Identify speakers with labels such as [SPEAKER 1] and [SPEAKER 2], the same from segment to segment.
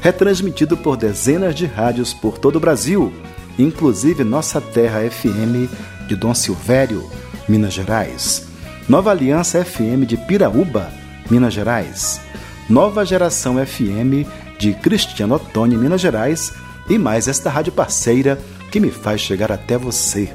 [SPEAKER 1] retransmitido por dezenas de rádios por todo o Brasil, inclusive Nossa Terra FM de Dom Silvério, Minas Gerais, Nova Aliança FM de Piraúba, Minas Gerais, Nova Geração FM de Cristiano Ottoni, Minas Gerais, e mais esta rádio parceira que me faz chegar até você.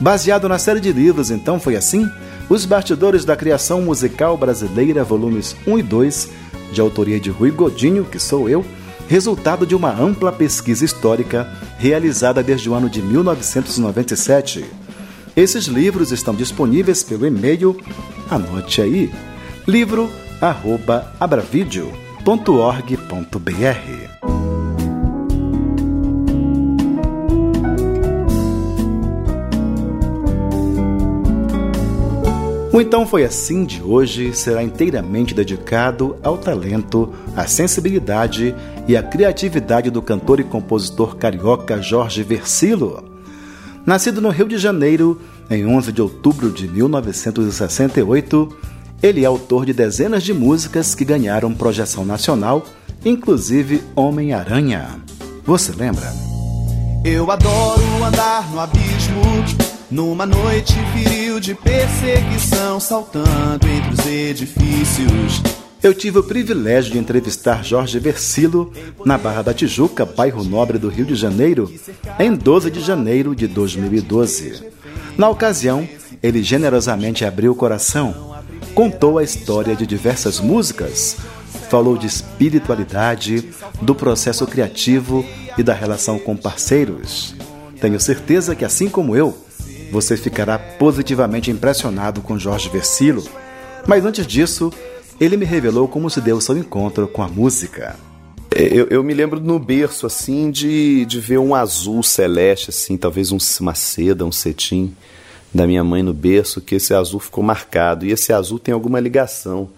[SPEAKER 1] Baseado na série de livros, então foi assim? Os Bastidores da Criação Musical Brasileira, volumes 1 e 2, de autoria de Rui Godinho, que sou eu, resultado de uma ampla pesquisa histórica realizada desde o ano de 1997. Esses livros estão disponíveis pelo e-mail, anote aí, livro@abravideo.org.br. O Então Foi Assim de hoje será inteiramente dedicado ao talento, à sensibilidade e à criatividade do cantor e compositor carioca Jorge Versilo. Nascido no Rio de Janeiro em 11 de outubro de 1968, ele é autor de dezenas de músicas que ganharam projeção nacional, inclusive Homem-Aranha. Você lembra?
[SPEAKER 2] Eu adoro andar no abismo numa noite viril de perseguição, saltando entre os edifícios.
[SPEAKER 1] Eu tive o privilégio de entrevistar Jorge Versilo na Barra da Tijuca, bairro nobre do Rio de Janeiro, em 12 de janeiro de 2012. Na ocasião, ele generosamente abriu o coração, contou a história de diversas músicas, falou de espiritualidade, do processo criativo e da relação com parceiros. Tenho certeza que, assim como eu, você ficará positivamente impressionado com Jorge Versilo. Mas antes disso, ele me revelou como se deu seu encontro com a música.
[SPEAKER 3] É, eu, eu, me lembro no berço, assim, de, de ver um azul celeste, assim, talvez um, uma seda, um cetim da minha mãe no berço, que esse azul ficou marcado. E esse azul tem alguma ligação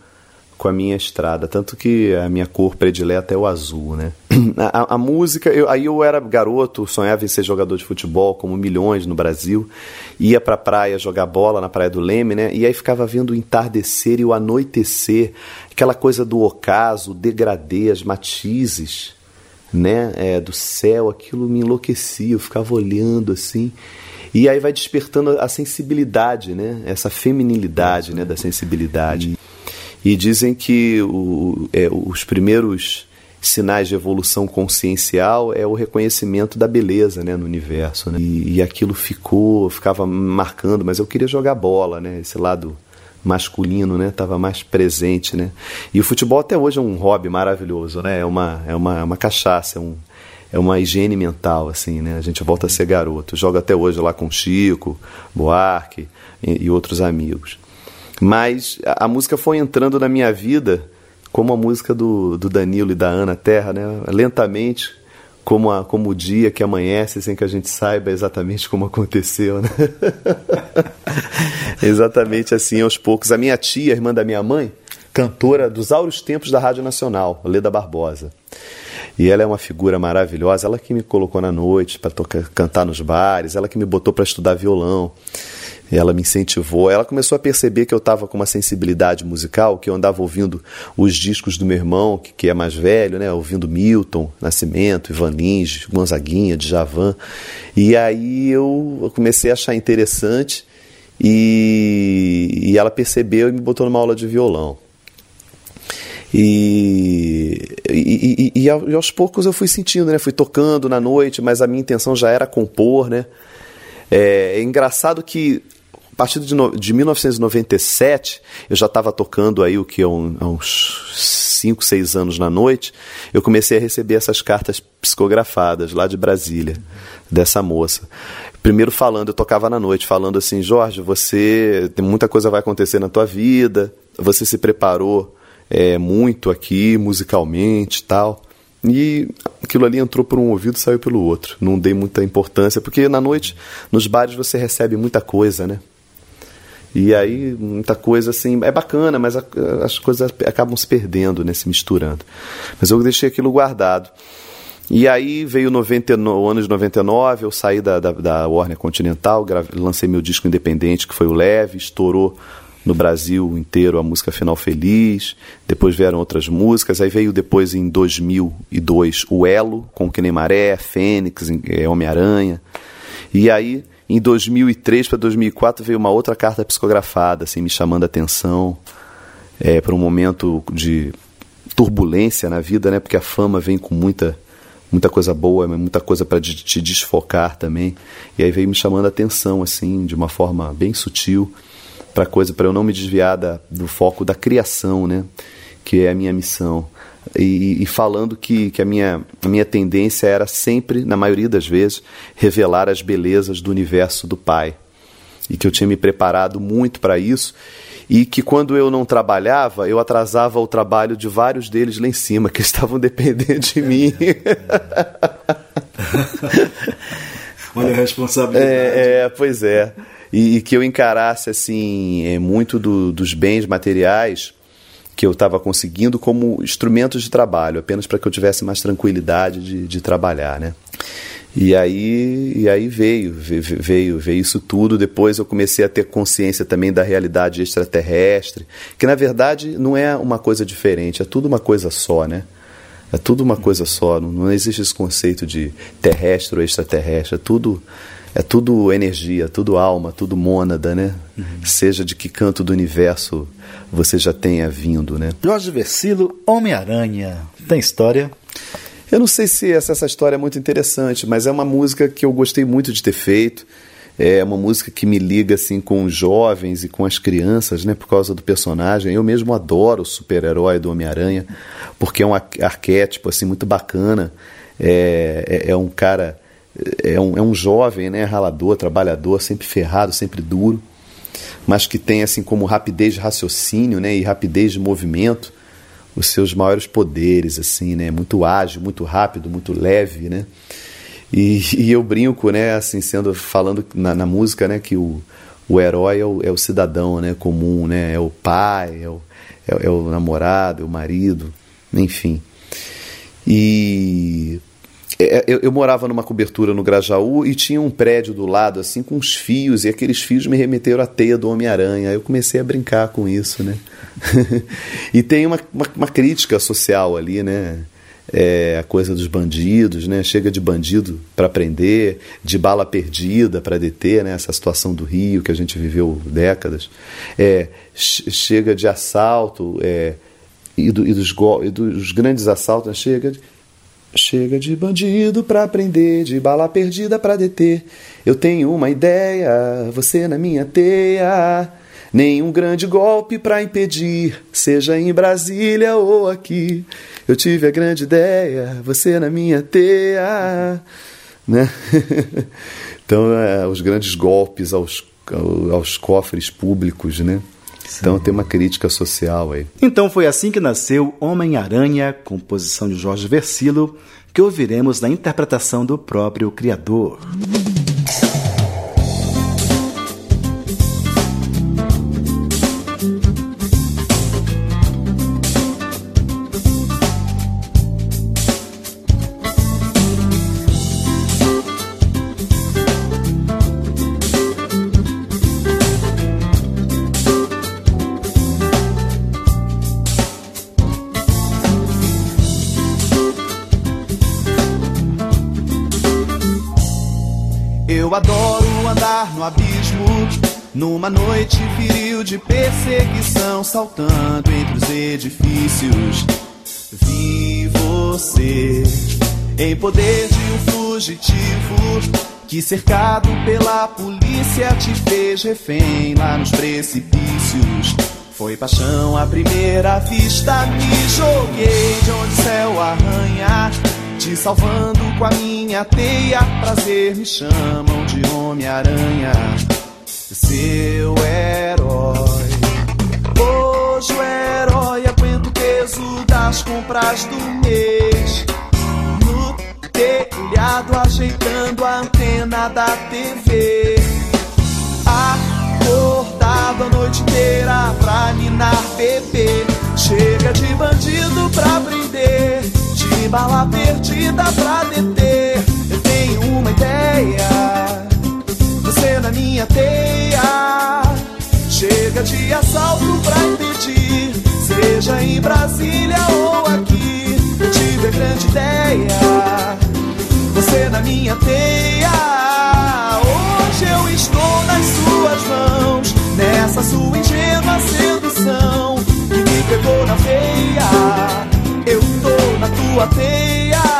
[SPEAKER 3] com a minha estrada, tanto que a minha cor predileta é o azul, né? A, a, música, eu, aí eu era garoto, sonhava em ser jogador de futebol, como milhões no Brasil, ia pra praia jogar bola na Praia do Leme, né? E aí ficava vendo o entardecer e o anoitecer, aquela coisa do ocaso, o degradê, as matizes, né? É, do céu, aquilo me enlouquecia, eu ficava olhando assim. E aí vai despertando a sensibilidade, né? Essa feminilidade, né? Da sensibilidade. E dizem que o, é, os primeiros sinais de evolução consciencial é o reconhecimento da beleza né, no universo. Né? E, e aquilo ficou, ficava marcando, mas eu queria jogar bola, né? Esse lado masculino, né, estava mais presente, né? E o futebol até hoje é um hobby maravilhoso, né? É uma é uma, é uma cachaça, é um é uma higiene mental, assim, né? A gente volta a ser garoto. Joga até hoje lá com Chico, Buarque e, e outros amigos. Mas a, música foi entrando na minha vida como a música do, do Danilo e da Ana Terra, né? Lentamente, como, a, como o dia que amanhece sem que a gente saiba exatamente como aconteceu, né? exatamente assim, aos poucos. A minha tia, irmã da minha mãe, cantora dos áureos tempos da Rádio Nacional, Leda Barbosa. E ela é uma figura maravilhosa, ela que me colocou na noite para cantar nos bares, ela que me botou para estudar violão ela me incentivou. Ela começou a perceber que eu estava com uma sensibilidade musical, que eu andava ouvindo os discos do meu irmão, que, que é mais velho, né? ouvindo Milton, Nascimento, Ivan Lins, Gonzaguinha, Djavan. E aí eu comecei a achar interessante e, e ela percebeu e me botou numa aula de violão. E, e, e, e, aos poucos eu fui sentindo, né? Fui tocando na noite, mas a minha intenção já era compor, né? É, é engraçado que partir de, no, de 1997 eu já estava tocando aí o que há uns 5, 6 anos na noite, eu comecei a receber essas cartas psicografadas lá de Brasília, dessa moça. Primeiro falando, eu tocava na noite, falando assim, Jorge, você tem muita coisa vai acontecer na tua vida, você se preparou é, muito aqui musicalmente tal. E aquilo ali entrou por um ouvido e saiu pelo outro. Não dei muita importância, porque na noite, nos bares, você recebe muita coisa, né? E aí, muita coisa assim, é bacana, mas a, as coisas acabam se perdendo, né? Se misturando. Mas eu deixei aquilo guardado. E aí veio 90, o ano de 99, eu saí da, da, da Warner Continental, lancei meu disco independente, que foi o Leve, estourou no Brasil inteiro a música Final Feliz, depois vieram outras músicas, aí veio depois em 2002 o Elo, com Que Nem Maré, Fênix, é, Homem-Aranha, e aí em 2003 para 2004 veio uma outra carta psicografada, assim, me chamando a atenção é, para um momento de turbulência na vida, né, porque a fama vem com muita muita coisa boa, muita coisa para te desfocar também. E aí veio me chamando a atenção, assim, de uma forma bem sutil para coisa, para eu não me desviar da, do foco da criação, né? Que é a minha missão. E, e, falando que, que a, minha, a minha tendência era sempre, na maioria das vezes, revelar as belezas do universo do Pai. E que eu tinha me preparado muito para isso. E que quando eu não trabalhava, eu atrasava o trabalho de vários deles lá em cima, que estavam dependendo de mim.
[SPEAKER 1] Olha a responsabilidade.
[SPEAKER 3] É, é pois é e, e que eu encarasse assim é, muito do, dos bens materiais que eu estava conseguindo como instrumentos de trabalho, apenas para que eu tivesse mais tranquilidade de, de trabalhar, né? E aí, e aí veio, veio, veio isso tudo. Depois eu comecei a ter consciência também da realidade extraterrestre, que na verdade não é uma coisa diferente, é tudo uma coisa só, né? É tudo uma coisa só, não, não existe esse conceito de terrestre ou extraterrestre, é tudo é tudo energia, tudo alma, tudo mônada, né? Uhum. Seja de que canto do universo você já tenha vindo, né?
[SPEAKER 1] Jorge Versilo, Homem-Aranha, tem história?
[SPEAKER 3] Eu não sei se essa, essa história é muito interessante, mas é uma música que eu gostei muito de ter feito. É uma música que me liga assim com os jovens e com as crianças, né, por causa do personagem. Eu mesmo adoro o super-herói do Homem-Aranha, porque é um arquétipo assim muito bacana. É, é, é um cara é um, é um jovem, né, ralador, trabalhador, sempre ferrado, sempre duro, mas que tem assim como rapidez de raciocínio, né, e rapidez de movimento os seus maiores poderes, assim, né, muito ágil, muito rápido, muito leve, né. E, e eu brinco, né, assim, sendo falando na, na música, né, que o, o herói é o, é o cidadão, né, comum, né, é o pai, é o, é, é o namorado, é o marido, enfim. E eu, eu, morava numa cobertura no Grajaú e tinha um prédio do lado, assim, com uns fios, e aqueles fios me remeteram à teia do Homem-Aranha. Eu comecei a brincar com isso, né? e tem uma, uma, uma, crítica social ali, né? É, a coisa dos bandidos, né? Chega de bandido para prender, de bala perdida para deter, né? Essa situação do Rio que a gente viveu décadas. É, chega de assalto é, e, do, e, dos, e dos grandes assaltos, né? chega de Chega de bandido pra prender, de bala perdida pra deter. Eu tenho uma ideia, você na minha teia. Nenhum grande golpe pra impedir, seja em Brasília ou aqui. Eu tive a grande ideia, você na minha teia. Né? então, é, os grandes golpes aos, aos cofres públicos, né? Então tem uma crítica social aí.
[SPEAKER 1] Então foi assim que nasceu Homem-Aranha, composição de Jorge Versilo, que ouviremos na interpretação do próprio criador.
[SPEAKER 3] Numa noite viril de perseguição, saltando entre os edifícios, vi você em poder de um fugitivo que cercado pela polícia te fez refém lá nos precipícios. Foi paixão à primeira vista, me joguei de onde o céu arranha, te salvando com a minha teia. Prazer me chamam de Homem-Aranha seu herói. Hoje o herói aguenta o peso das compras do mês. No telhado, ajeitando a antena da TV. Acordado a noite inteira pra minar bebê. Chega de bandido pra prender, de bala perdida pra deter. Eu tenho uma ideia você na minha teia. Chega de assalto pra impedir, seja em Brasília ou aqui. Eu tive a grande ideia. Você na minha teia. Hoje eu estou nas suas mãos, nessa sua ingênua sedução que me pegou na veia. Eu tô na tua teia.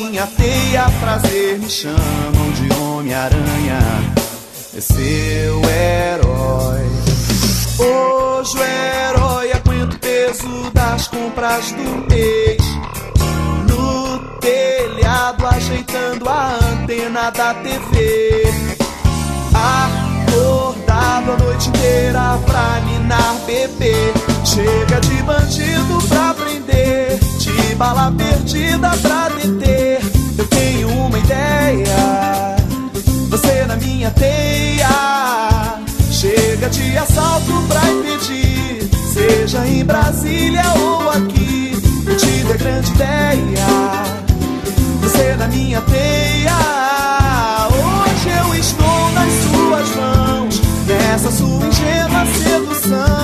[SPEAKER 3] teia. Prazer me chamam de Homem-Aranha, é seu herói. Hoje o herói aguenta o peso das compras do mês. No telhado, ajeitando a antena da TV. Acordado a noite inteira pra minar bebê. Chega de bandido pra prender bala perdida pra deter. Eu tenho uma ideia, você na minha teia. Chega de assalto pra impedir, seja em Brasília ou aqui. Eu tive grande ideia, você na minha teia. Hoje eu estou nas suas mãos, nessa sua ingênua sedução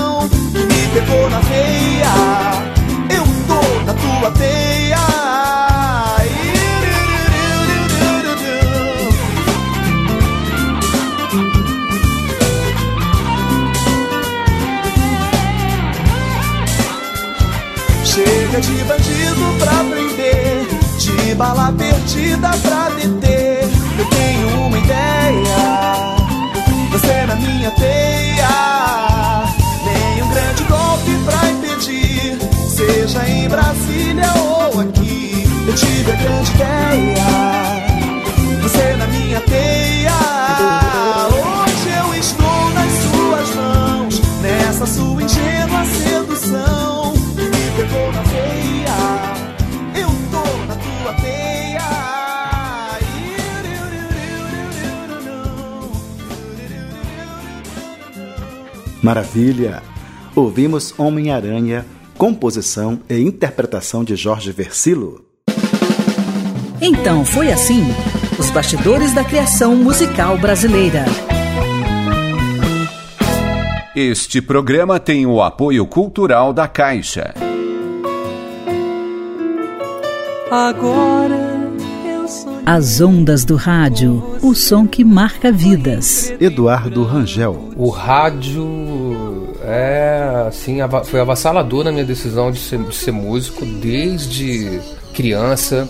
[SPEAKER 1] Maravilha! Ouvimos Homem-Aranha composição e interpretação de Jorge Versilo.
[SPEAKER 4] Então foi assim: os bastidores da criação musical brasileira.
[SPEAKER 5] Este programa tem o apoio cultural da Caixa.
[SPEAKER 4] Agora as ondas do rádio, o som que marca vidas.
[SPEAKER 1] Eduardo Rangel.
[SPEAKER 6] O rádio é assim, foi avassalador na minha decisão de ser, de ser músico desde criança.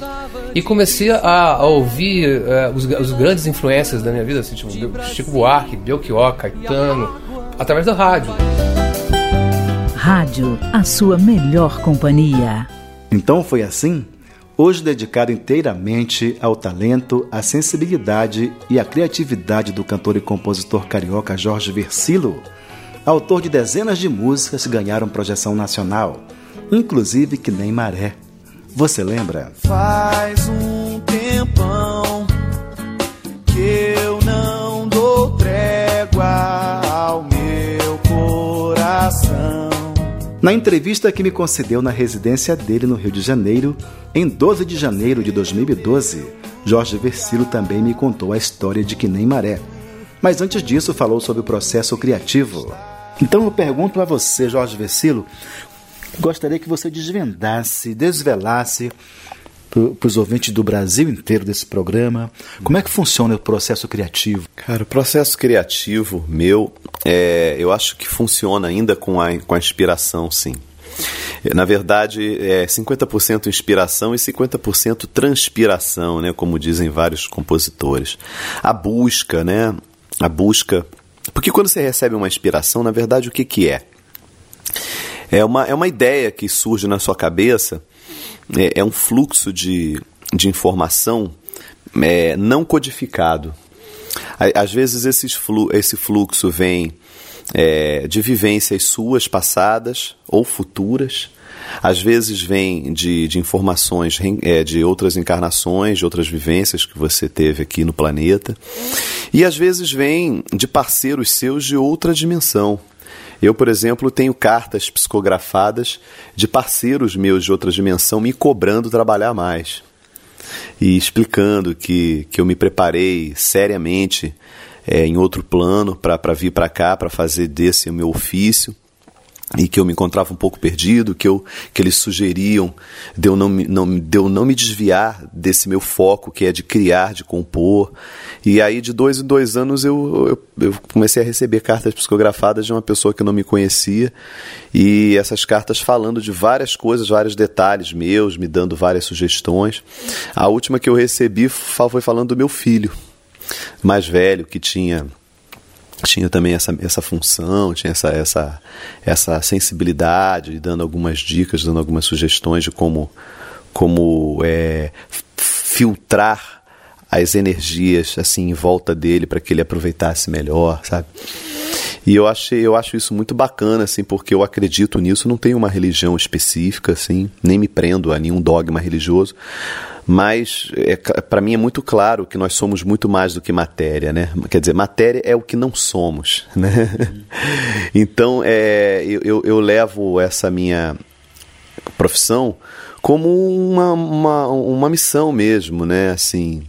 [SPEAKER 6] E comecei a, a ouvir é, os, os, grandes influências da minha vida, assim, tipo Chico Buarque, Belchior, Caetano, através da rádio.
[SPEAKER 4] Rádio, a sua melhor companhia.
[SPEAKER 1] Então foi assim? hoje dedicado inteiramente ao talento, à sensibilidade e à criatividade do cantor e compositor carioca Jorge Versilo, autor de dezenas de músicas que ganharam projeção nacional, inclusive Que Nem Maré. Você lembra?
[SPEAKER 3] Faz um tempão que eu não dou trégua ao meu
[SPEAKER 2] coração.
[SPEAKER 1] Na entrevista que me concedeu na residência dele no Rio de Janeiro, em 12 de janeiro de 2012, Jorge Versilo também me contou a história de Que Nem Maré. Mas antes disso, falou sobre o processo criativo. Então eu pergunto a você, Jorge Versilo, gostaria que você desvendasse, desvelasse para os ouvintes do Brasil inteiro desse programa. Como é que funciona o processo criativo?
[SPEAKER 3] Cara, o processo criativo meu, é, eu acho que funciona ainda com a, com a inspiração, sim. Na verdade, é 50% inspiração e 50% transpiração, né, como dizem vários compositores. A busca, né? A busca. Porque quando você recebe uma inspiração, na verdade, o que, que é? É uma, é uma ideia que surge na sua cabeça é, é um fluxo de, de informação é, não codificado. Às vezes esse, flu, esse fluxo vem é, de vivências suas passadas ou futuras, às vezes vem de, de informações é, de outras encarnações, de outras vivências que você teve aqui no planeta, e às vezes vem de parceiros seus de outra dimensão. Eu, por exemplo, tenho cartas psicografadas de parceiros meus de outra dimensão me cobrando trabalhar mais. E explicando que, que eu me preparei seriamente é, em outro plano para vir para cá, para fazer desse o meu ofício e que eu me encontrava um pouco perdido, que, eu, que eles sugeriam de eu, não, não, de eu não me desviar desse meu foco, que é de criar, de compor. E aí, de dois em dois anos, eu, eu, eu comecei a receber cartas psicografadas de uma pessoa que eu não me conhecia, e essas cartas falando de várias coisas, vários detalhes meus, me dando várias sugestões. A última que eu recebi foi falando do meu filho mais velho, que tinha tinha também essa, essa função, tinha essa, essa, essa sensibilidade, dando algumas dicas, dando algumas sugestões de como, como é, filtrar as energias assim em volta dele para que ele aproveitasse melhor, sabe? E eu achei, eu acho isso muito bacana, assim, porque eu acredito nisso, não tenho uma religião específica, assim, nem me prendo a nenhum dogma religioso, mas é, para mim é muito claro que nós somos muito mais do que matéria, né? Quer dizer, matéria é o que não somos, né? Então, é, eu, eu levo essa minha profissão como uma, uma, uma missão mesmo, né? Assim,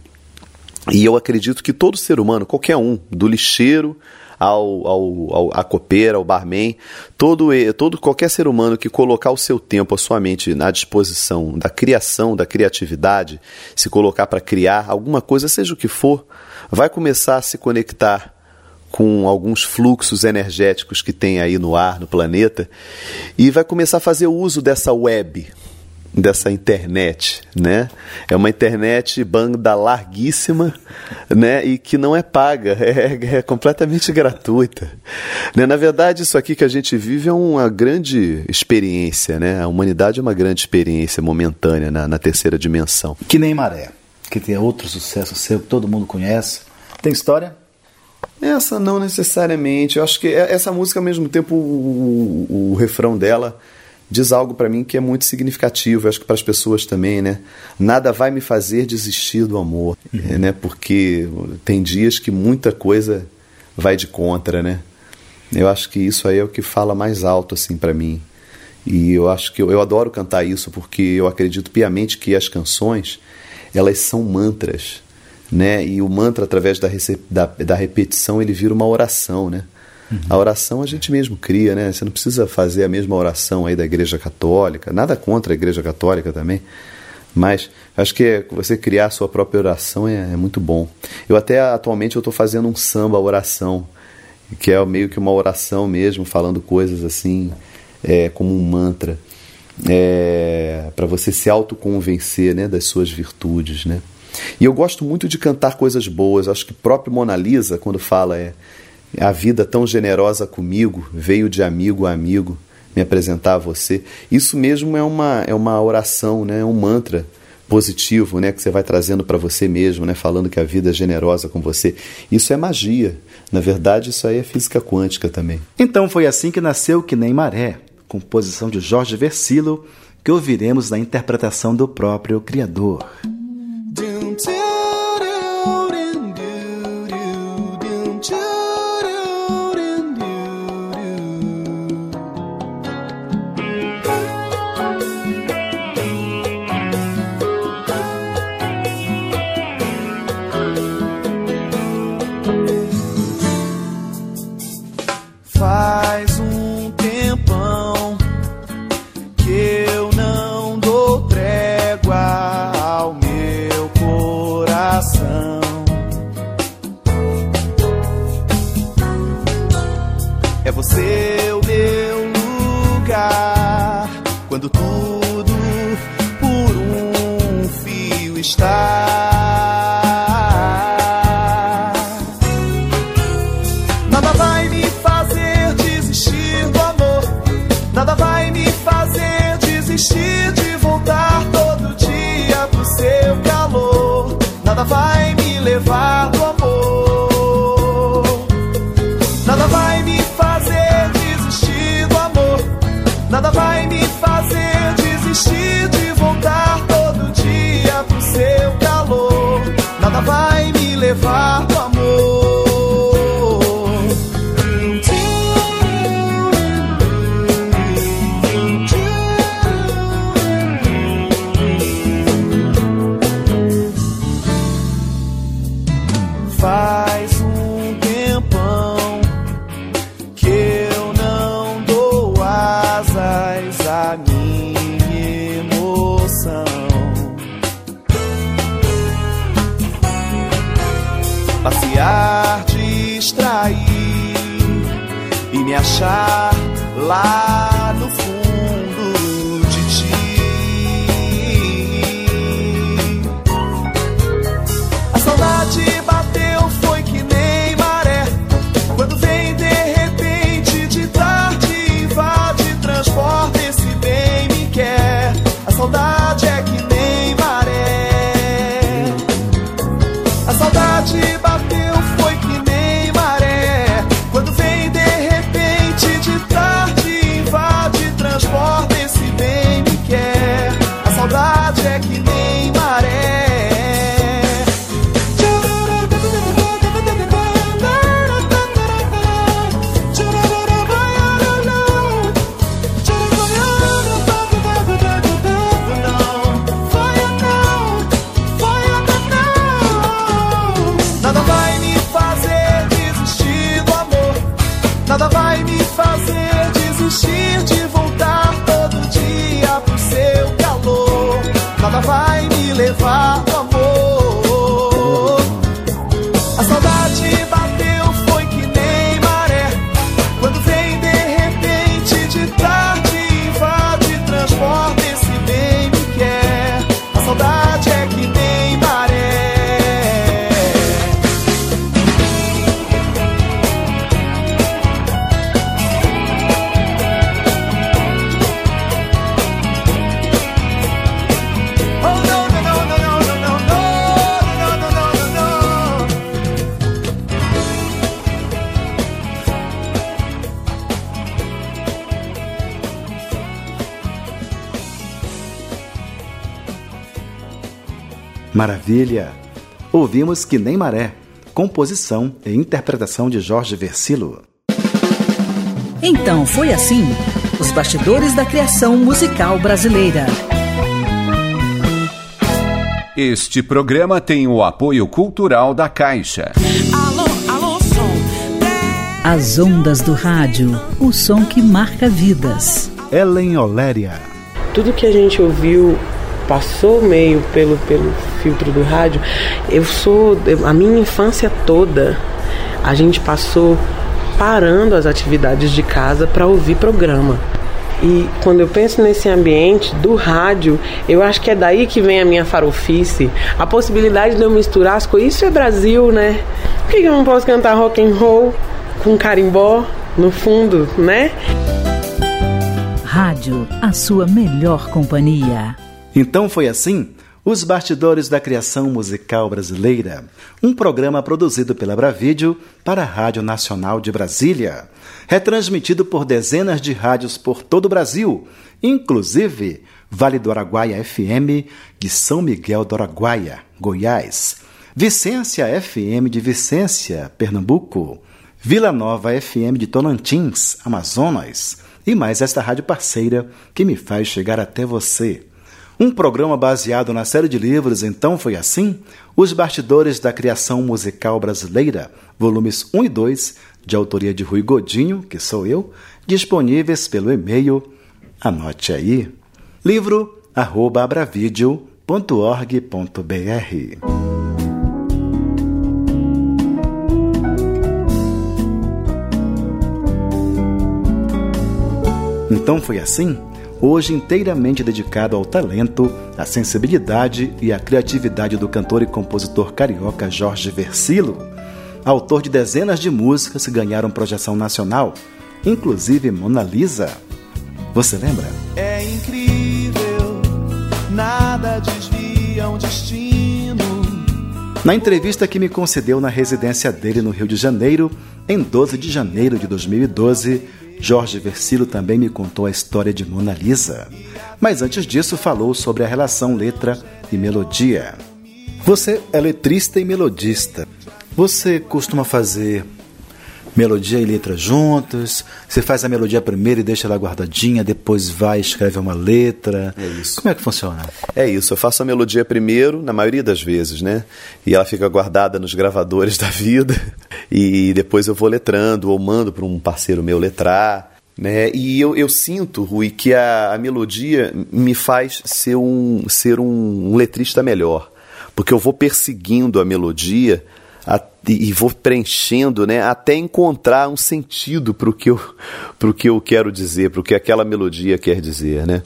[SPEAKER 3] e eu acredito que todo ser humano, qualquer um, do lixeiro ao, ao, ao a copeira, ao barman, todo, todo qualquer ser humano que colocar o seu tempo, a sua mente na disposição da criação, da criatividade, se colocar para criar alguma coisa, seja o que for, vai começar a se conectar com alguns fluxos energéticos que tem aí no ar, no planeta, e vai começar a fazer uso dessa web, dessa internet, né? É uma internet banda larguíssima, né? E que não é paga, é, é completamente gratuita. Né? Na verdade, isso aqui que a gente vive é uma grande experiência, né? A humanidade é uma grande experiência momentânea na, na terceira dimensão.
[SPEAKER 1] Que nem Maré, que tem outro sucesso seu que todo mundo conhece. Tem história?
[SPEAKER 3] Essa não necessariamente. Eu acho que é, essa música, ao mesmo tempo, o, o, o refrão dela diz algo para mim que é muito significativo, acho que para as pessoas também, né? Nada vai me fazer desistir do amor, uhum. né? Porque tem dias que muita coisa vai de contra, né? Eu acho que isso aí é o que fala mais alto assim para mim. E eu acho que eu, eu adoro cantar isso porque eu acredito piamente que as canções elas são mantras, né? E o mantra através da, da, da repetição ele vira uma oração, né? Uhum. A oração a gente mesmo cria, né? Você não precisa fazer a mesma oração aí da Igreja Católica, nada contra a Igreja Católica também, mas acho que você criar a sua própria oração é, é muito bom. Eu até atualmente eu estou fazendo um samba oração, que é meio que uma oração mesmo, falando coisas assim, é, como um mantra, é, para você se autoconvencer né, das suas virtudes, né? E eu gosto muito de cantar coisas boas. Acho que próprio Mona Lisa, quando fala é, a vida tão generosa comigo, veio de amigo a amigo me apresentar a você. Isso mesmo é uma, é uma oração, né? é um mantra positivo né? que você vai trazendo para você mesmo, né? falando que a vida é generosa com você. Isso é magia. Na verdade, isso aí é física quântica também.
[SPEAKER 1] Então foi assim que nasceu Que Nem Maré, composição de Jorge Versilo, que ouviremos na interpretação do próprio Criador. Maravilha! Ouvimos Que Nem Maré, composição e interpretação de Jorge Versilo.
[SPEAKER 4] Então foi assim: os bastidores da criação musical brasileira.
[SPEAKER 5] Este programa tem o apoio cultural da Caixa.
[SPEAKER 7] Alô, alô, som.
[SPEAKER 4] As ondas do rádio, o som que marca vidas.
[SPEAKER 1] Ellen Oléria.
[SPEAKER 8] tudo que a gente ouviu passou meio pelo, pelo filtro do rádio. Eu sou. a minha infância toda, a gente passou parando as atividades de casa para ouvir programa. E quando eu penso nesse ambiente do rádio, eu acho que é daí que vem a minha farofice, a possibilidade de eu misturar as coisas. Isso é Brasil, né? Por que eu não posso cantar rock and roll com carimbó no fundo, né?
[SPEAKER 4] Rádio, a sua melhor companhia.
[SPEAKER 1] Então foi assim Os Bastidores da Criação Musical Brasileira, um programa produzido pela Bravídeo para a Rádio Nacional de Brasília, retransmitido por dezenas de rádios por todo o Brasil, inclusive Vale do Araguaia FM de São Miguel do Araguaia, Goiás, Vicência FM de Vicência, Pernambuco, Vila Nova FM de Tolantins, Amazonas, e mais esta rádio parceira que me faz chegar até você. Um programa baseado na série de livros Então Foi Assim, Os Bastidores da Criação Musical Brasileira, volumes 1 e 2, de autoria de Rui Godinho, que sou eu, disponíveis pelo e-mail, anote aí, livro arroba abravideo.org.br. Então foi assim? Hoje inteiramente dedicado ao talento, à sensibilidade e à criatividade do cantor e compositor carioca Jorge Versilo, autor de dezenas de músicas que ganharam projeção nacional, inclusive Mona Lisa. Você lembra?
[SPEAKER 2] É incrível, nada desvia um destino.
[SPEAKER 1] Na entrevista que me concedeu na residência dele no Rio de Janeiro, em 12 de janeiro de 2012, Jorge Versilo também me contou a história de Mona Lisa. Mas antes disso, falou sobre a relação letra e melodia. Você é letrista e melodista. Você costuma fazer melodia e letra juntos? Você faz a melodia primeiro e deixa ela guardadinha, depois vai e escreve uma letra?
[SPEAKER 3] É isso.
[SPEAKER 1] Como é que funciona?
[SPEAKER 3] É isso, eu faço a melodia primeiro, na maioria das vezes, né? E ela fica guardada nos gravadores da vida. E depois eu vou letrando ou mando para um parceiro meu letrar. Né? E eu, eu sinto, Rui, que a, a melodia me faz ser um, ser um, letrista melhor. Porque eu vou perseguindo a melodia e vou preenchendo, né, até encontrar um sentido para o que eu, que eu quero dizer, para o que aquela melodia quer dizer, né?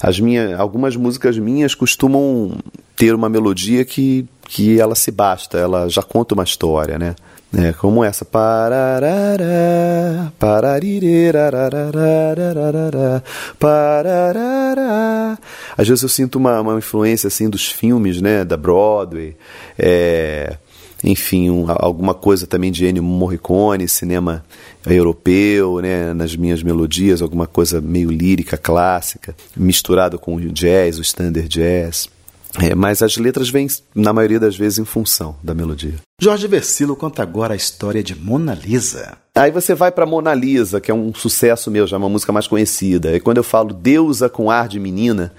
[SPEAKER 3] As minhas, algumas músicas minhas costumam ter uma melodia que, que ela se basta, ela já conta uma história, né? É, como essa. Pararara, pararara. Às vezes eu sinto uma, uma influência assim dos filmes, né, da Broadway. É, enfim, um- alguma coisa também de Ennio Morricone, cinema europeu, né, nas minhas melodias, alguma coisa meio lírica, clássica, misturado com o jazz, o standard jazz. É, mas as letras vêm, na maioria das vezes, em função da melodia.
[SPEAKER 1] Jorge Versilo conta agora a história de Mona Lisa.
[SPEAKER 3] Aí você vai para Mona Lisa, que é um sucesso meu, já é uma música mais conhecida. E quando eu falo deusa com ar de menina,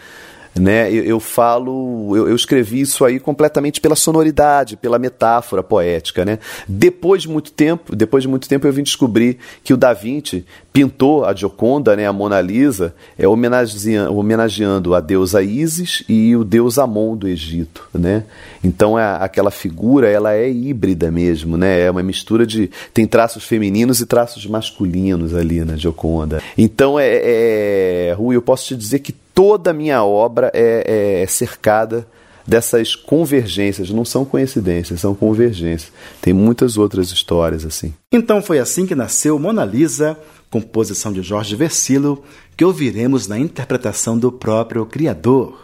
[SPEAKER 3] né, eu, eu falo, eu, eu escrevi isso aí completamente pela sonoridade, pela metáfora poética, né? Depois de muito tempo, depois de muito tempo eu vim descobrir que o Da Vinci pintou a Gioconda, né, a Mona Lisa, é homenageando, homenageando a deusa Isis e o deus Amon do Egito, né? Então a, aquela figura, ela é híbrida mesmo, né? É uma mistura de tem traços femininos e traços masculinos ali na Gioconda. Então é, é Rui, eu posso te dizer que toda a minha obra é, é cercada dessas convergências, não são coincidências, são convergências. Tem muitas outras histórias assim.
[SPEAKER 1] Então foi assim que nasceu Mona Lisa, composição de Jorge Versilo, que ouviremos na interpretação do próprio criador.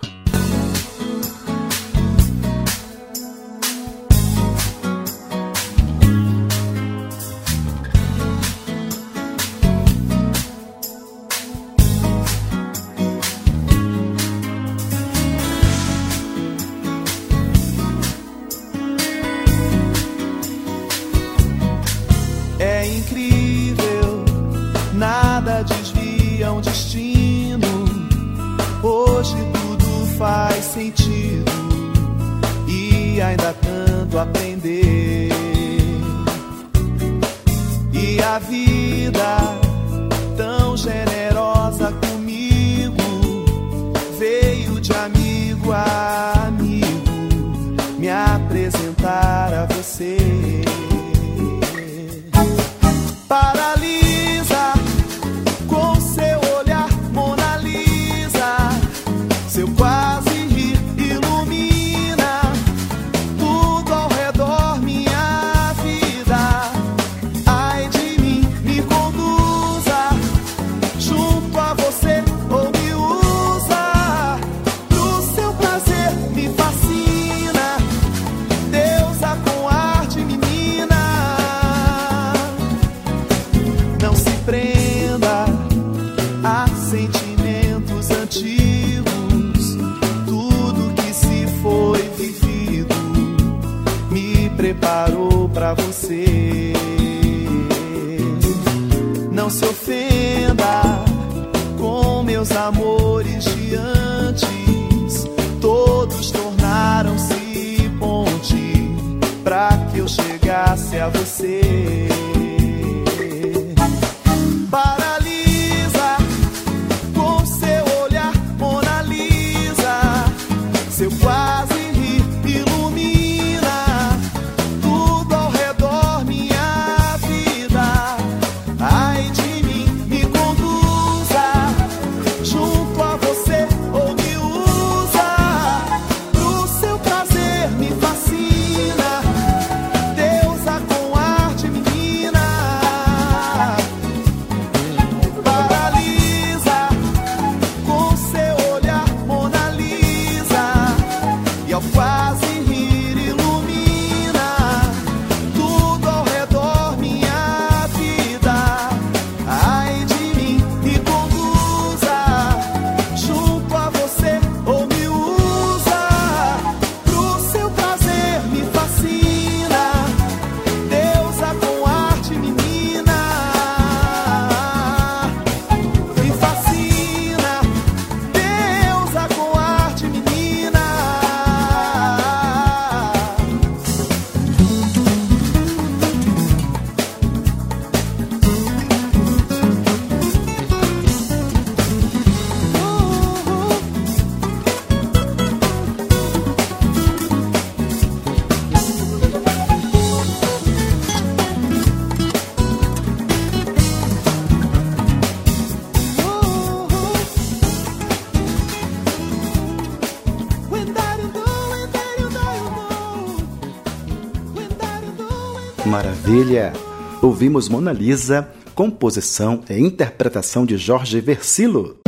[SPEAKER 1] Ouvimos Mona Lisa, composição e interpretação de Jorge Versilo.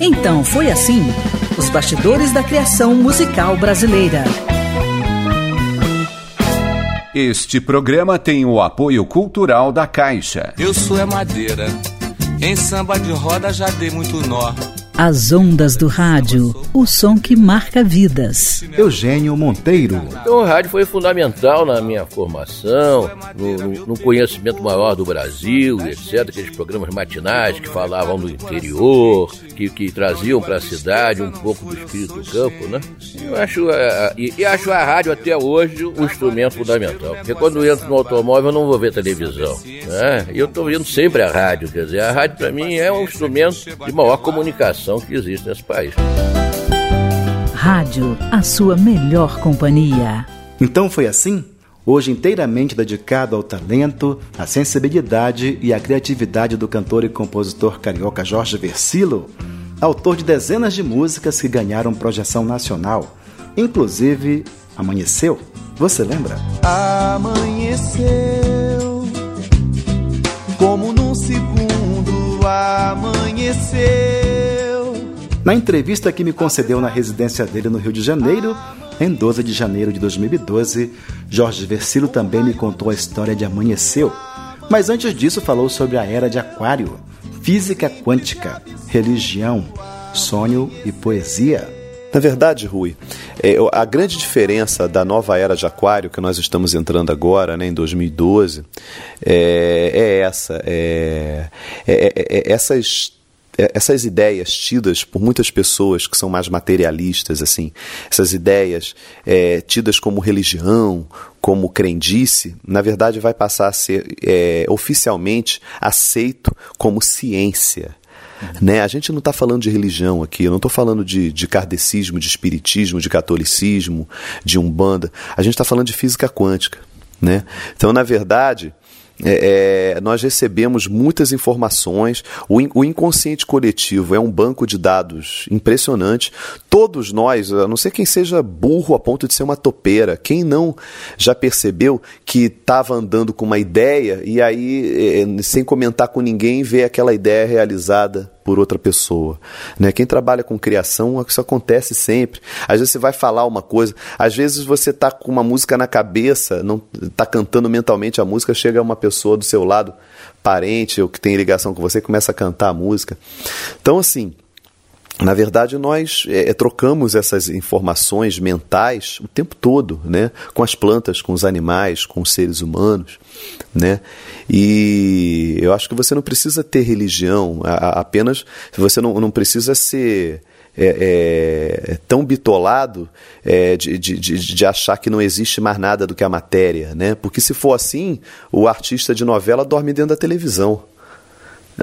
[SPEAKER 4] Então foi assim: os bastidores da criação musical brasileira.
[SPEAKER 5] Este programa tem o apoio cultural da Caixa.
[SPEAKER 9] Eu sou é madeira, em samba de roda já dei muito nó.
[SPEAKER 4] As ondas do rádio, o som que marca vidas.
[SPEAKER 1] Eugênio Monteiro.
[SPEAKER 10] Então, o rádio foi fundamental na minha formação, no, no, conhecimento maior do Brasil, etc. Aqueles programas matinais que falavam do interior, que, que traziam para a cidade um pouco do espírito do campo, né? Eu acho, a, e, e acho a rádio até hoje um instrumento fundamental. Porque quando eu entro no automóvel eu não vou ver televisão. Né? E eu estou vendo sempre a rádio. Quer dizer, a rádio para mim é um instrumento de maior comunicação que existe nesse país.
[SPEAKER 4] Rádio, a sua melhor companhia.
[SPEAKER 1] Então foi assim? Hoje inteiramente dedicado ao talento, à sensibilidade e à criatividade do cantor e compositor carioca Jorge Versilo, autor de dezenas de músicas que ganharam projeção nacional, inclusive Amanheceu. Você lembra?
[SPEAKER 2] Amanheceu, como num segundo amanheceu.
[SPEAKER 1] Na entrevista que me concedeu na residência dele no Rio de Janeiro, em 12 de janeiro de 2012, Jorge Versilo também me contou a história de Amanheceu. Mas antes disso, falou sobre a era de Aquário, física quântica, religião, sonho e poesia.
[SPEAKER 3] Na verdade, Rui, é, a grande diferença da nova era de Aquário que nós estamos entrando agora, né, em 2012, é, é essa. É, é, é, essas essas ideias tidas por muitas pessoas que são mais materialistas, assim, essas ideias é, tidas como religião, como crendice, na verdade vai passar a ser é, oficialmente aceito como ciência. Né? A gente não está falando de religião aqui, eu não estou falando de, de kardecismo, de espiritismo, de catolicismo, de umbanda. A gente está falando de física quântica. Né? Então, na verdade, é, é, nós recebemos muitas informações. O, in, o, inconsciente coletivo é um banco de dados impressionante. Todos nós, a não ser quem seja burro a ponto de ser uma topeira, quem não já percebeu que estava andando com uma ideia e aí, é, sem comentar com ninguém, vê aquela ideia realizada por outra pessoa. Né? Quem trabalha com criação, isso acontece sempre. Às vezes você vai falar uma coisa, às vezes você está com uma música na cabeça, não está cantando mentalmente a música, chega uma pessoa do seu lado, parente ou que tem ligação com você, começa a cantar a música. Então, assim, na verdade, nós é, trocamos essas informações mentais o tempo todo, né? com as plantas, com os animais, com os seres humanos. Né? E eu acho que você não precisa ter religião, apenas você não, não precisa ser é, é, tão bitolado é, de, de, de, achar que não existe mais nada do que a matéria. Né? Porque se for assim, o artista de novela dorme dentro da televisão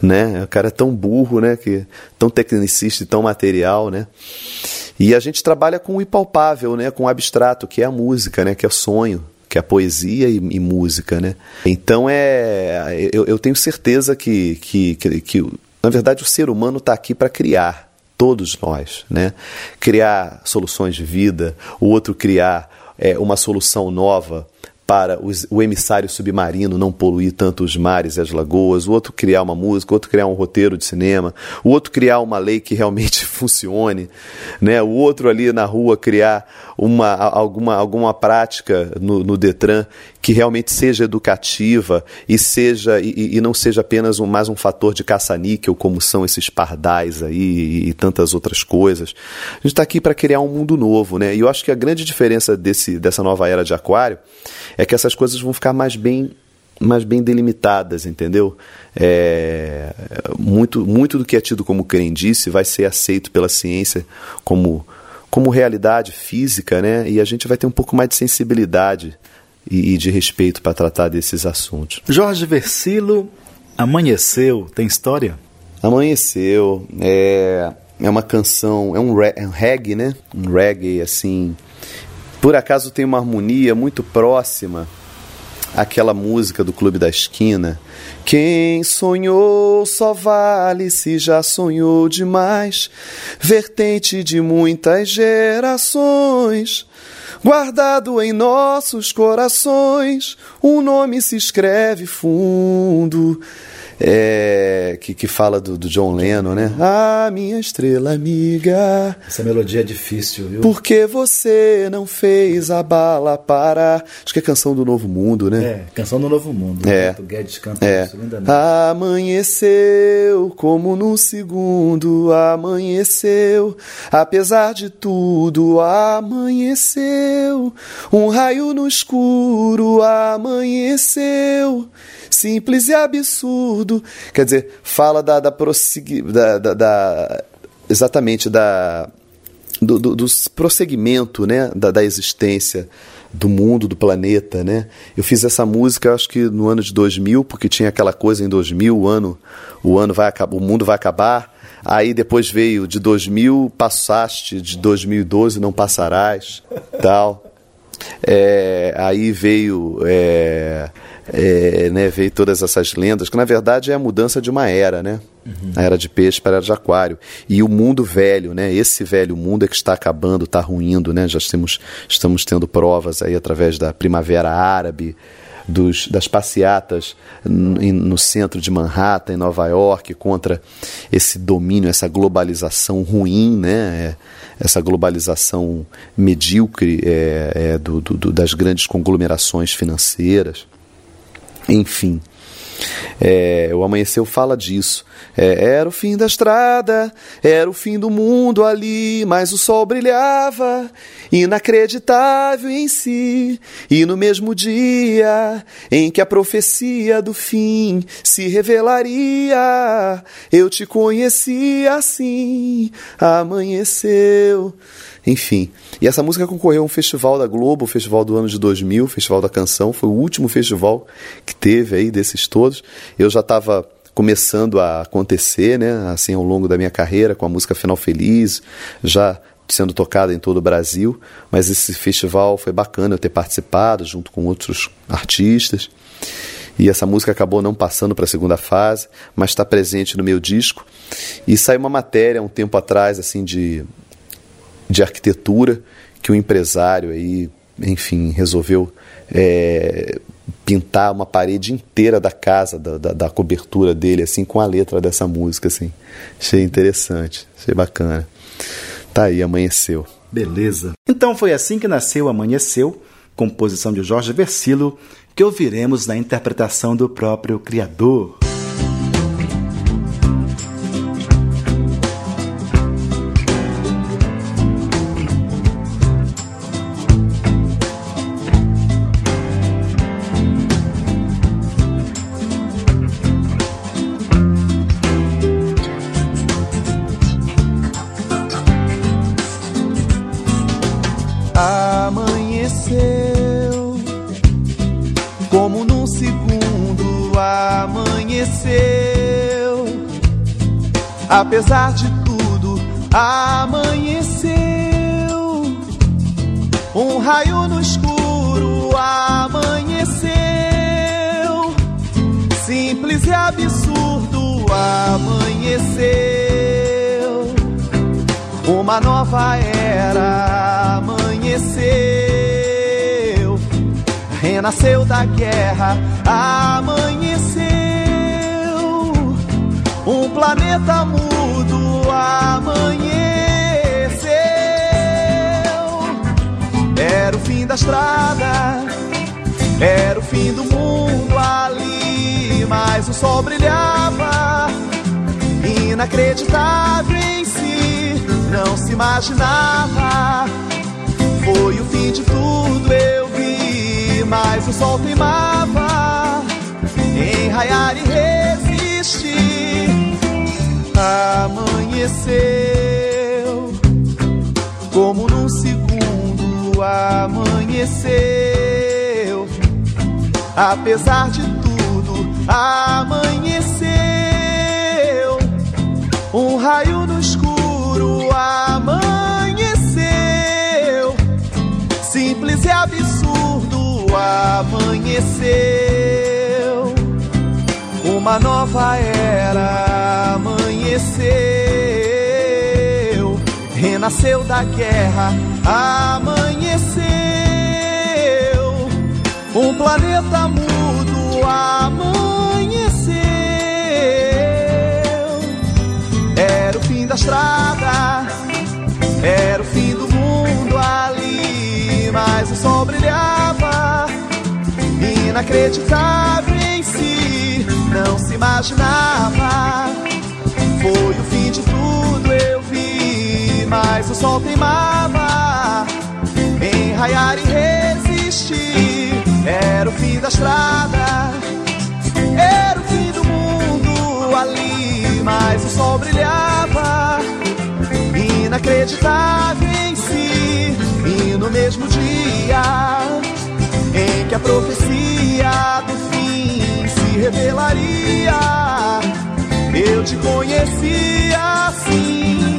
[SPEAKER 3] né? O cara é tão burro, né? Que, tão tecnicista e tão material, né? E a gente trabalha com o impalpável, né? Com o abstrato, que é a música, né? Que é o sonho, que é a poesia e, e música, né? Então é, eu, eu tenho certeza que, que, que, que, na verdade, o ser humano está aqui para criar, todos nós, né? Criar soluções de vida, o outro criar é, uma solução nova para os, o emissário submarino não poluir tanto os mares e as lagoas, o outro criar uma música, o outro criar um roteiro de cinema, o outro criar uma lei que realmente funcione, né? o outro ali na rua criar uma, alguma, alguma prática no, no Detran que realmente seja educativa e seja e, e não seja apenas um, mais um fator de caça-níquel, como são esses pardais aí e, e tantas outras coisas. A gente está aqui para criar um mundo novo, né? E eu acho que a grande diferença desse, dessa nova era de Aquário é que essas coisas vão ficar mais bem mais bem delimitadas, entendeu? É, muito, muito do que é tido como crendice vai ser aceito pela ciência como, como realidade física, né? E a gente vai ter um pouco mais de sensibilidade e, e de respeito para tratar desses assuntos.
[SPEAKER 1] Jorge Versilo, Amanheceu, tem história?
[SPEAKER 3] Amanheceu, é, é uma canção, é um, é um reggae, né? Um reggae assim por acaso tem uma harmonia muito próxima àquela música do Clube da Esquina. Quem sonhou só vale se já sonhou demais, vertente de muitas gerações. Guardado em nossos corações, um nome se escreve fundo é, que, que fala do, do, John Lennon, né? Ah, minha estrela amiga.
[SPEAKER 1] Essa melodia é difícil, viu?
[SPEAKER 3] Porque você não fez a bala parar. Acho que é canção do Novo Mundo, né?
[SPEAKER 1] É, canção do Novo Mundo.
[SPEAKER 3] É.
[SPEAKER 1] O Guedes canta
[SPEAKER 3] é.
[SPEAKER 1] isso lindamente.
[SPEAKER 3] Amanheceu como num segundo, amanheceu. Apesar de tudo, amanheceu. Um raio no escuro, amanheceu simples e absurdo. Quer dizer, fala da, da, da, da, da exatamente da do, do, do prosseguimento né, da, da existência do mundo, do planeta, né? Eu fiz essa música, acho que no ano de 2000, porque tinha aquela coisa em 2000, o ano, o ano vai acabar, o mundo vai acabar. Aí depois veio de 2000, passaste, de 2012 não passarás, tal. É, aí veio é, é, né, veio todas essas lendas, que na verdade é a mudança de uma era, né? Uhum. A era de peixe para a era de aquário. E o mundo velho, né? Esse velho mundo é que está acabando, está ruindo, né? Já estamos, estamos tendo provas aí através da primavera árabe, dos, das passeatas no, centro de Manhattan, em Nova York, contra esse domínio, essa globalização ruim, né? É, essa globalização medíocre é, é, do, do, das grandes conglomerações financeiras. Enfim, é, o Amanheceu fala disso. É, era o fim da estrada, era o fim do mundo ali, mas o sol brilhava, inacreditável em si. E no mesmo dia em que a profecia do fim se revelaria, eu te conheci assim. Amanheceu. Enfim. E essa música concorreu a um festival da Globo, o festival do ano de 2000, o Festival da Canção. Foi o último festival que teve aí desses todos. Eu já estava começando a acontecer, né, assim ao longo da minha carreira com a música Final Feliz, já sendo tocada em todo o Brasil, mas esse festival foi bacana eu ter participado junto com outros artistas. E essa música acabou não passando para a segunda fase, mas está presente no meu disco. E saiu uma matéria um tempo atrás assim de de arquitetura que o empresário aí, enfim, resolveu é, pintar uma parede inteira da casa, da, da, da, cobertura dele, assim, com a letra dessa música, assim. Achei interessante, achei bacana. Tá aí, amanheceu.
[SPEAKER 1] Beleza. Então foi assim que nasceu Amanheceu, composição de Jorge Versilo, que ouviremos na interpretação do próprio criador.
[SPEAKER 2] Apesar de tudo, amanheceu. Um raio no escuro amanheceu. Simples e absurdo amanheceu. Uma nova era amanheceu. Renasceu da guerra, amanheceu um planeta mudo amanheceu. Era o fim da estrada, era o fim do mundo ali, mas o sol brilhava, inacreditável em si, não se imaginava. Foi o fim de tudo, eu vi, mas o sol teimava em raiar e resistir amanheceu, como num segundo amanheceu. Apesar de tudo, amanheceu. Um raio no escuro amanheceu. Simples e absurdo amanheceu. Uma nova era amanheceu, renasceu da guerra, amanheceu. um planeta mudo amanheceu. Era o fim da estrada, inacreditável em si, não se imaginava. Foi o fim de tudo, eu vi, mas o sol teimava em raiar e resistir. Era o fim da estrada, era o fim do mundo ali, mas o sol brilhava, inacreditável em si. E no mesmo dia que a profecia do fim se revelaria, eu te conheci assim.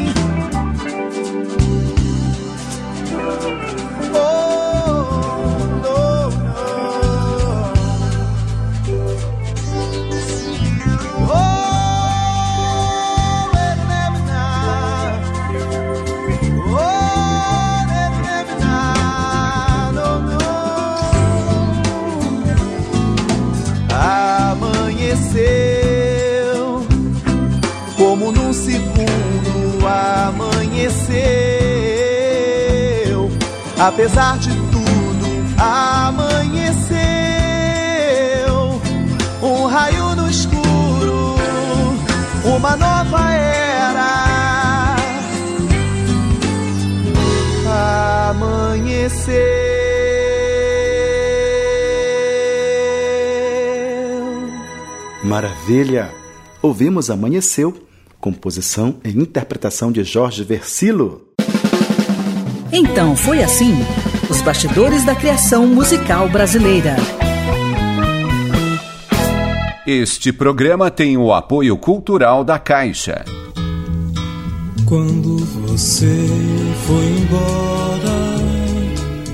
[SPEAKER 2] Apesar de tudo, amanheceu. Um raio no escuro, uma nova era. Amanheceu.
[SPEAKER 1] Maravilha! Ouvimos Amanheceu, composição e interpretação de Jorge Versilo.
[SPEAKER 4] Então foi assim: os bastidores da criação musical brasileira.
[SPEAKER 5] Este programa tem o apoio cultural da Caixa.
[SPEAKER 11] Quando você foi embora.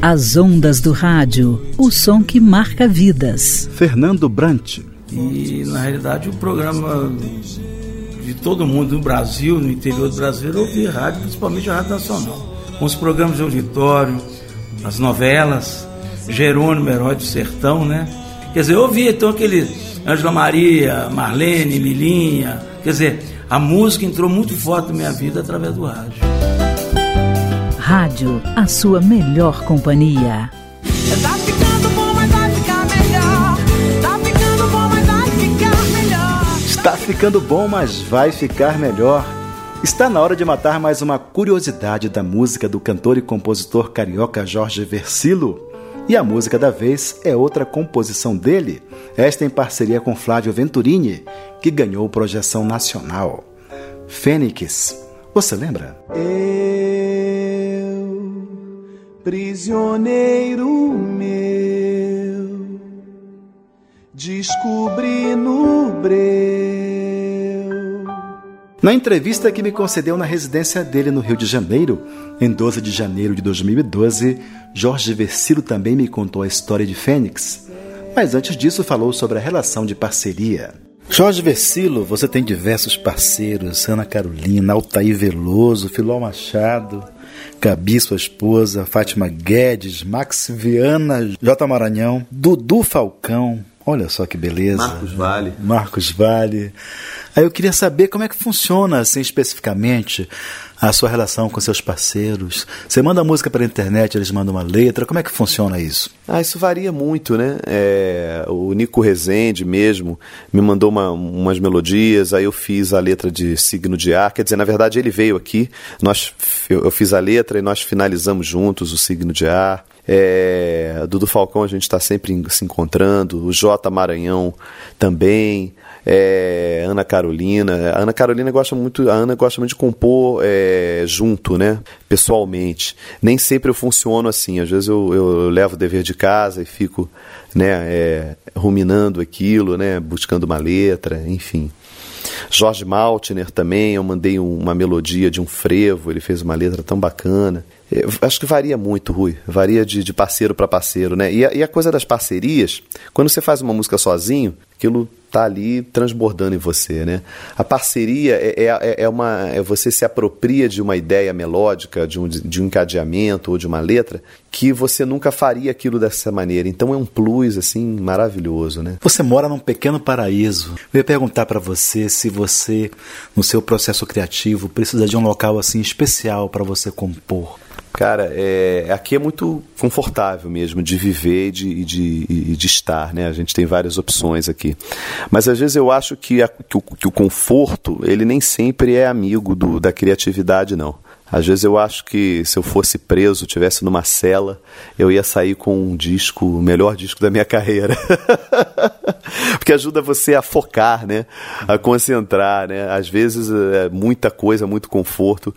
[SPEAKER 4] As ondas do rádio, o som que marca vidas.
[SPEAKER 1] Fernando Brant.
[SPEAKER 12] E na realidade o programa de todo mundo no Brasil, no interior do Brasil, era ouvir rádio, principalmente a Rádio Nacional. Com os programas de auditório, as novelas, Jerônimo, Herói do Sertão, né? Quer dizer, eu ouvia então aquele Ângela Maria, Marlene, Milinha. Quer dizer, a música entrou muito forte na minha vida através do rádio.
[SPEAKER 4] Rádio, a sua melhor companhia.
[SPEAKER 7] Tá ficando bom, mas vai ficar melhor. Tá ficando bom, mas vai ficar melhor.
[SPEAKER 1] Está ficando bom, mas vai ficar melhor. Está na hora de matar mais uma curiosidade da música do cantor e compositor carioca Jorge Versilo. E a música da vez é outra composição dele, esta em parceria com Flávio Venturini, que ganhou projeção nacional. Fênix. Você lembra?
[SPEAKER 2] Eu, prisioneiro meu, descobri no breu.
[SPEAKER 1] Na entrevista que me concedeu na residência dele no Rio de Janeiro, em 12 de janeiro de 2012, Jorge Versilo também me contou a história de Fênix. Mas antes disso, falou sobre a relação de parceria. Jorge Versilo, você tem diversos parceiros: Ana Carolina, Altair Veloso, Filó Machado, Gabi, sua esposa, Fátima Guedes, Max Viana, J. Maranhão, Dudu Falcão. Olha só que beleza.
[SPEAKER 3] Marcos Vale.
[SPEAKER 1] Marcos Vale. Aí eu queria saber como é que funciona, assim, especificamente, a sua relação com seus parceiros. Você manda música pela internet, eles mandam uma letra. Como é que funciona isso?
[SPEAKER 3] Ah, isso varia muito, né? É, o Nico Rezende mesmo me mandou uma, umas melodias, aí eu fiz a letra de Signo de Ar. Quer dizer, na verdade ele veio aqui, nós, eu, eu fiz a letra e nós finalizamos juntos o Signo de Ar. É, Dudu Falcão a gente está sempre se encontrando, o J Maranhão também, é, Ana Carolina. A Ana Carolina gosta muito, a Ana gosta muito de compor é, junto, né? Pessoalmente. Nem sempre eu funciono assim. Às vezes eu, eu levo o dever de casa e fico, né, é, ruminando aquilo, né? Buscando uma letra, enfim. Jorge Maltner também, eu mandei uma melodia de um frevo, ele fez uma letra tão bacana. Eu acho que varia muito, Rui. Varia de, de parceiro para parceiro, né? E a, e a, coisa das parcerias, quando você faz uma música sozinho, aquilo tá ali transbordando em você, né? A parceria é, é, é uma é você se apropria de uma ideia melódica, de um, de um encadeamento ou de uma letra que você nunca faria aquilo dessa maneira. Então é um plus assim maravilhoso, né?
[SPEAKER 1] Você mora num pequeno paraíso. Eu ia perguntar para você se você no seu processo criativo precisa de um local assim especial para você compor.
[SPEAKER 3] Cara, é, aqui é muito confortável mesmo de viver e de, de, de, estar, né? A gente tem várias opções aqui. Mas às vezes eu acho que, a, que, o, que o conforto, ele nem sempre é amigo do, da criatividade, não. Às vezes eu acho que se eu fosse preso, tivesse numa cela, eu ia sair com um disco, o melhor disco da minha carreira. Porque ajuda você a focar, né? A concentrar, né? Às vezes é muita coisa, muito conforto.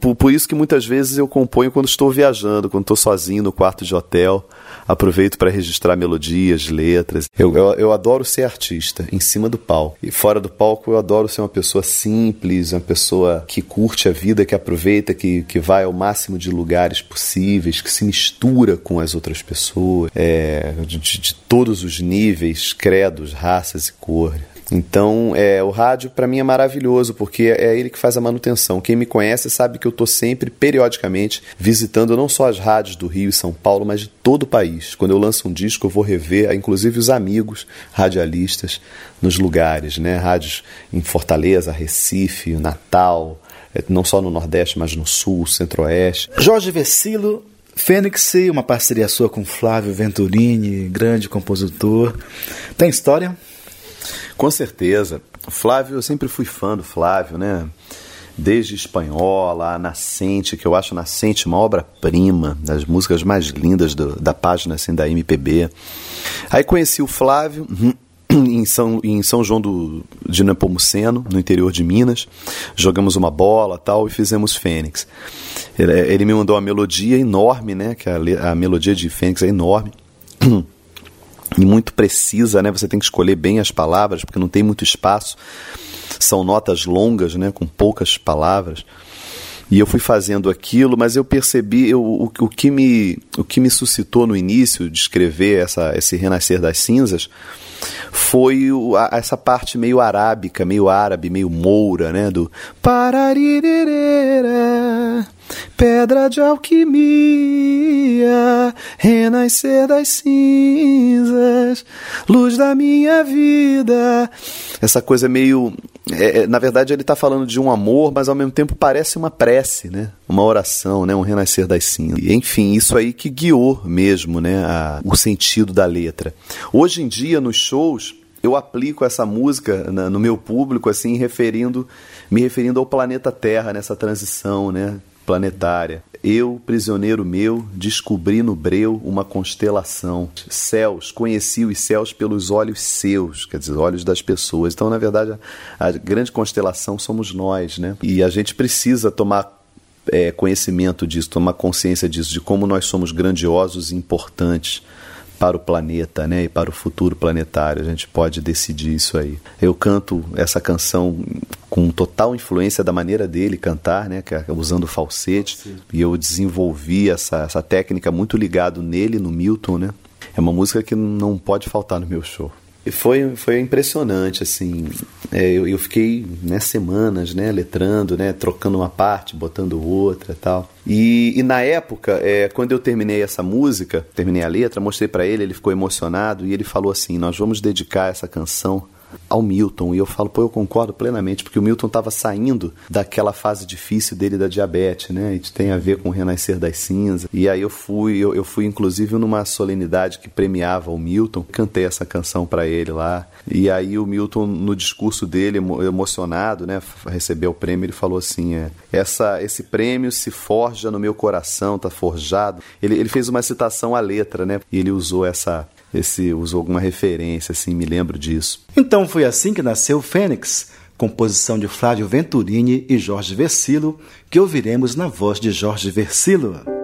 [SPEAKER 3] Por, por isso que muitas vezes eu componho quando estou viajando, quando estou sozinho no quarto de hotel aproveito para registrar melodias, letras. Eu, eu, eu, adoro ser artista em cima do palco. E fora do palco eu adoro ser uma pessoa simples, uma pessoa que curte a vida, que aproveita, que, que vai ao máximo de lugares possíveis, que se mistura com as outras pessoas, é, de, de todos os níveis, credos, raças e cores. Então, é, o rádio para mim é maravilhoso, porque é ele que faz a manutenção. Quem me conhece sabe que eu estou sempre, periodicamente, visitando não só as rádios do Rio e São Paulo, mas de todo o país. Quando eu lanço um disco, eu vou rever, inclusive, os amigos radialistas nos lugares, né? Rádios em Fortaleza, Recife, Natal, é, não só no Nordeste, mas no Sul, Centro-Oeste.
[SPEAKER 1] Jorge Vecilo Fênix, uma parceria sua com Flávio Venturini, grande compositor. Tem história?
[SPEAKER 3] Com certeza. Flávio, eu sempre fui fã do Flávio, né? Desde Espanhola, a Nascente, que eu acho Nascente uma obra-prima, das músicas mais lindas do, da página assim, da MPB. Aí conheci o Flávio em São, em São João do, de Nepomuceno, no interior de Minas. Jogamos uma bola tal e fizemos Fênix. Ele, ele me mandou uma melodia enorme, né? Que a, a melodia de Fênix é enorme. e muito precisa, né? Você tem que escolher bem as palavras, porque não tem muito espaço. São notas longas, né? Com poucas palavras. E eu fui fazendo aquilo, mas eu percebi eu, o, o, que me, o que me suscitou no início de escrever essa, esse Renascer das Cinzas foi o, a, essa parte meio arábica, meio árabe, meio moura, né? Do pararirerera, pedra de alquimia, renascer das cinzas, luz da minha vida. Essa coisa meio. É, é na verdade, ele está falando de um amor, mas ao mesmo tempo parece uma prece, né? Uma oração, né? Um renascer das cinzas. Enfim, isso aí que guiou mesmo, né? A, o sentido da letra. Hoje em dia, nos shows, eu aplico essa música no meu público, assim, referindo, me referindo ao planeta Terra nessa transição, né? Planetária. Eu, prisioneiro meu, descobri no breu uma constelação. Céus, conheci os céus pelos olhos seus, quer dizer, olhos das pessoas. Então, na verdade, a, a grande constelação somos nós, né? E a gente precisa tomar é, conhecimento disso, tomar consciência disso, de como nós somos grandiosos e importantes para o planeta, né, e para o futuro planetário. A gente pode decidir isso aí. Eu canto essa canção com total influência da maneira dele cantar, né, é usando falsete, e eu desenvolvi essa, essa técnica muito ligado nele, no Milton, né. É uma música que não pode faltar no meu show. E foi, foi impressionante, assim. É, eu, eu fiquei né, semanas, né, letrando, né, trocando uma parte, botando outra tal. E, e na época, é, quando eu terminei essa música, terminei a letra, mostrei para ele, ele ficou emocionado e ele falou assim: Nós vamos dedicar essa canção ao Milton. E eu falo, pô, eu concordo plenamente, porque o Milton estava saindo daquela fase difícil dele da diabetes, né? E tem a ver com o renascer das cinzas. E aí eu fui, eu, eu fui inclusive numa solenidade que premiava o Milton, cantei essa canção para ele lá. E aí o Milton, no discurso dele, emocionado, né, recebeu o prêmio, ele falou assim: é, essa, esse prêmio se forja no meu coração, tá forjado. Ele, ele fez uma citação à letra, né? E ele usou essa esse usou alguma referência, assim, me lembro disso.
[SPEAKER 1] Então foi assim que nasceu Fênix, composição de Flávio Venturini e Jorge Versilo, que ouviremos na voz de Jorge Versilo.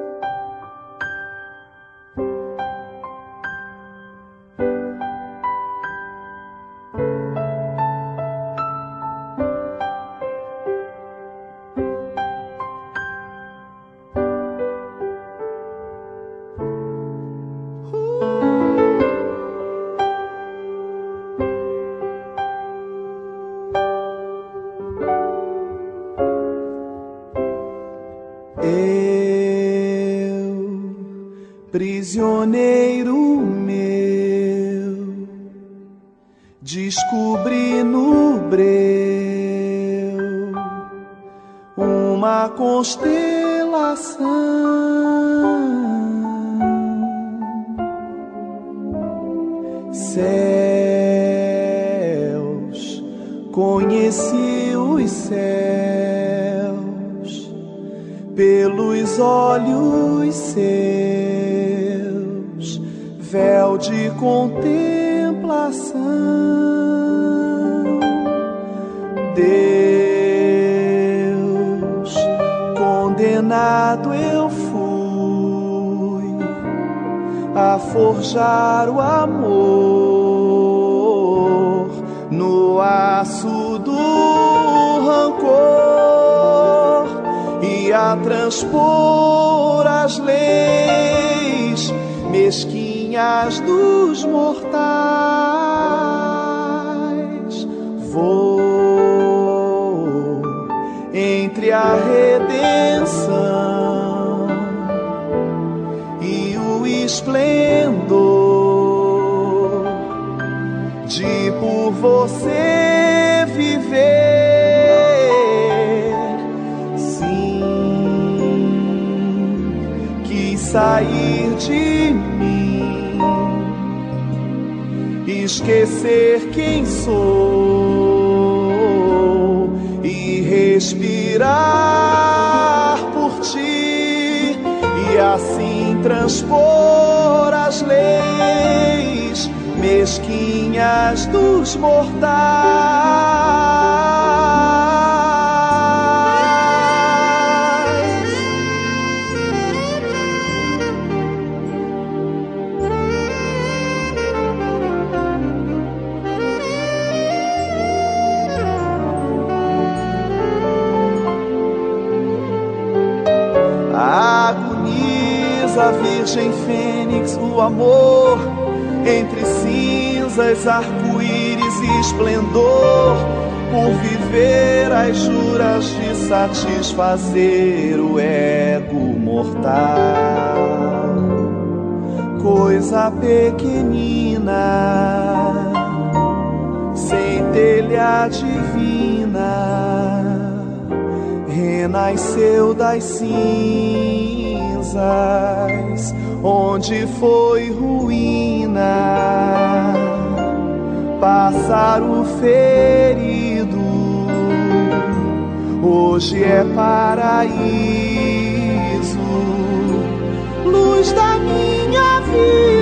[SPEAKER 2] Mesquinhas dos mortais. Vou entre a redenção e o esplendor de por você viver. Sair de mim, esquecer quem sou e respirar por ti e assim transpor as leis mesquinhas dos mortais. Virgem Fênix, o amor entre cinzas, arco-íris e esplendor, por viver as juras de satisfazer o ego mortal. Coisa pequenina, centelha divina, renasceu das cinzas, onde foi ruína, pássaro ferido, hoje é paraíso, luz da minha vida,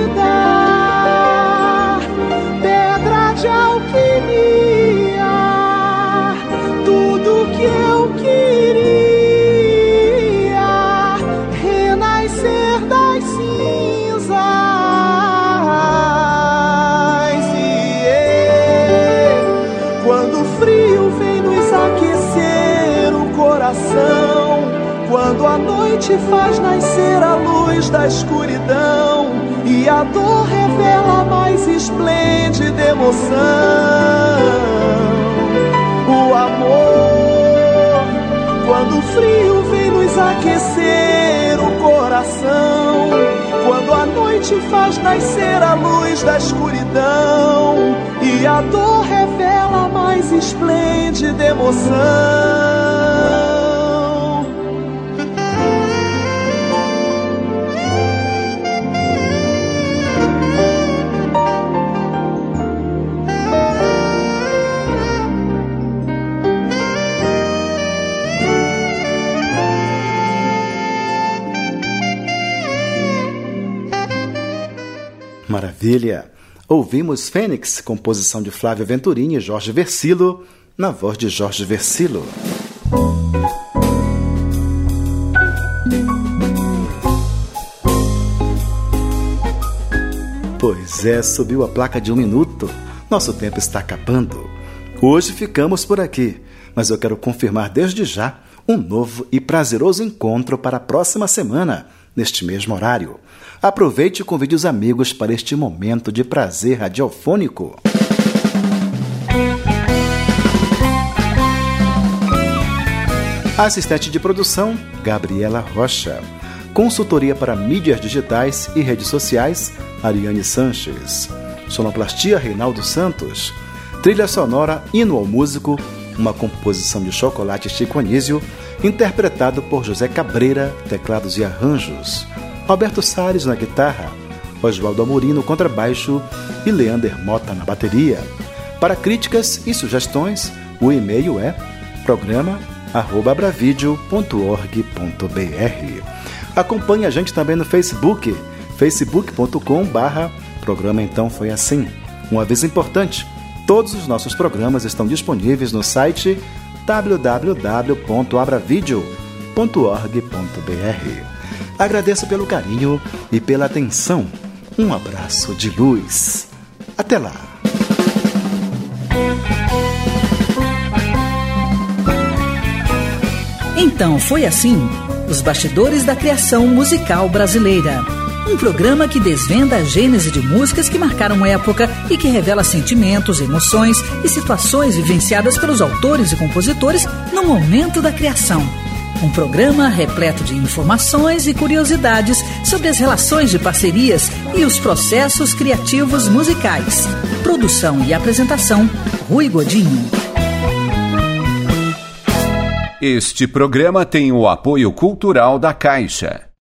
[SPEAKER 2] faz nascer a luz da escuridão e a dor revela a mais esplêndida emoção. O amor, quando o frio vem nos aquecer o coração, quando a noite faz nascer a luz da escuridão e a dor revela a mais esplêndida emoção.
[SPEAKER 1] Maravilha! Ouvimos Fênix, composição de Flávio Venturini e Jorge Versilo, na voz de Jorge Versilo. Pois é, subiu a placa de um minuto. Nosso tempo está acabando. Hoje ficamos por aqui, mas eu quero confirmar desde já um novo e prazeroso encontro para a próxima semana, neste mesmo horário. Aproveite e convide os amigos para este momento de prazer radiofônico. Assistente de produção, Gabriela Rocha. Consultoria para mídias digitais e redes sociais, Ariane Sanches. Sonoplastia, Reinaldo Santos. Trilha sonora, Hino ao Músico, uma composição de Chocolate Chico Anísio, interpretado por José Cabreira, teclados e arranjos. Roberto Salles na guitarra, Oswaldo Amorim no contrabaixo e Leander Mota na bateria. Para críticas e sugestões, o e-mail é programa@abravideo.org.br. Acompanhe a gente também no Facebook, facebook.com barra Programa Então Foi Assim. Um aviso importante, todos os nossos programas estão disponíveis no site www.abravideo.org.br. Agradeço pelo carinho e pela atenção. Um abraço de luz. Até lá!
[SPEAKER 4] Então foi assim: os bastidores da criação musical brasileira. Um programa que desvenda a gênese de músicas que marcaram época e que revela sentimentos, emoções e situações vivenciadas pelos autores e compositores no momento da criação. Um programa repleto de informações e curiosidades sobre as relações de parcerias e os processos criativos musicais. Produção e apresentação: Rui Godinho.
[SPEAKER 5] Este programa tem o apoio cultural da Caixa.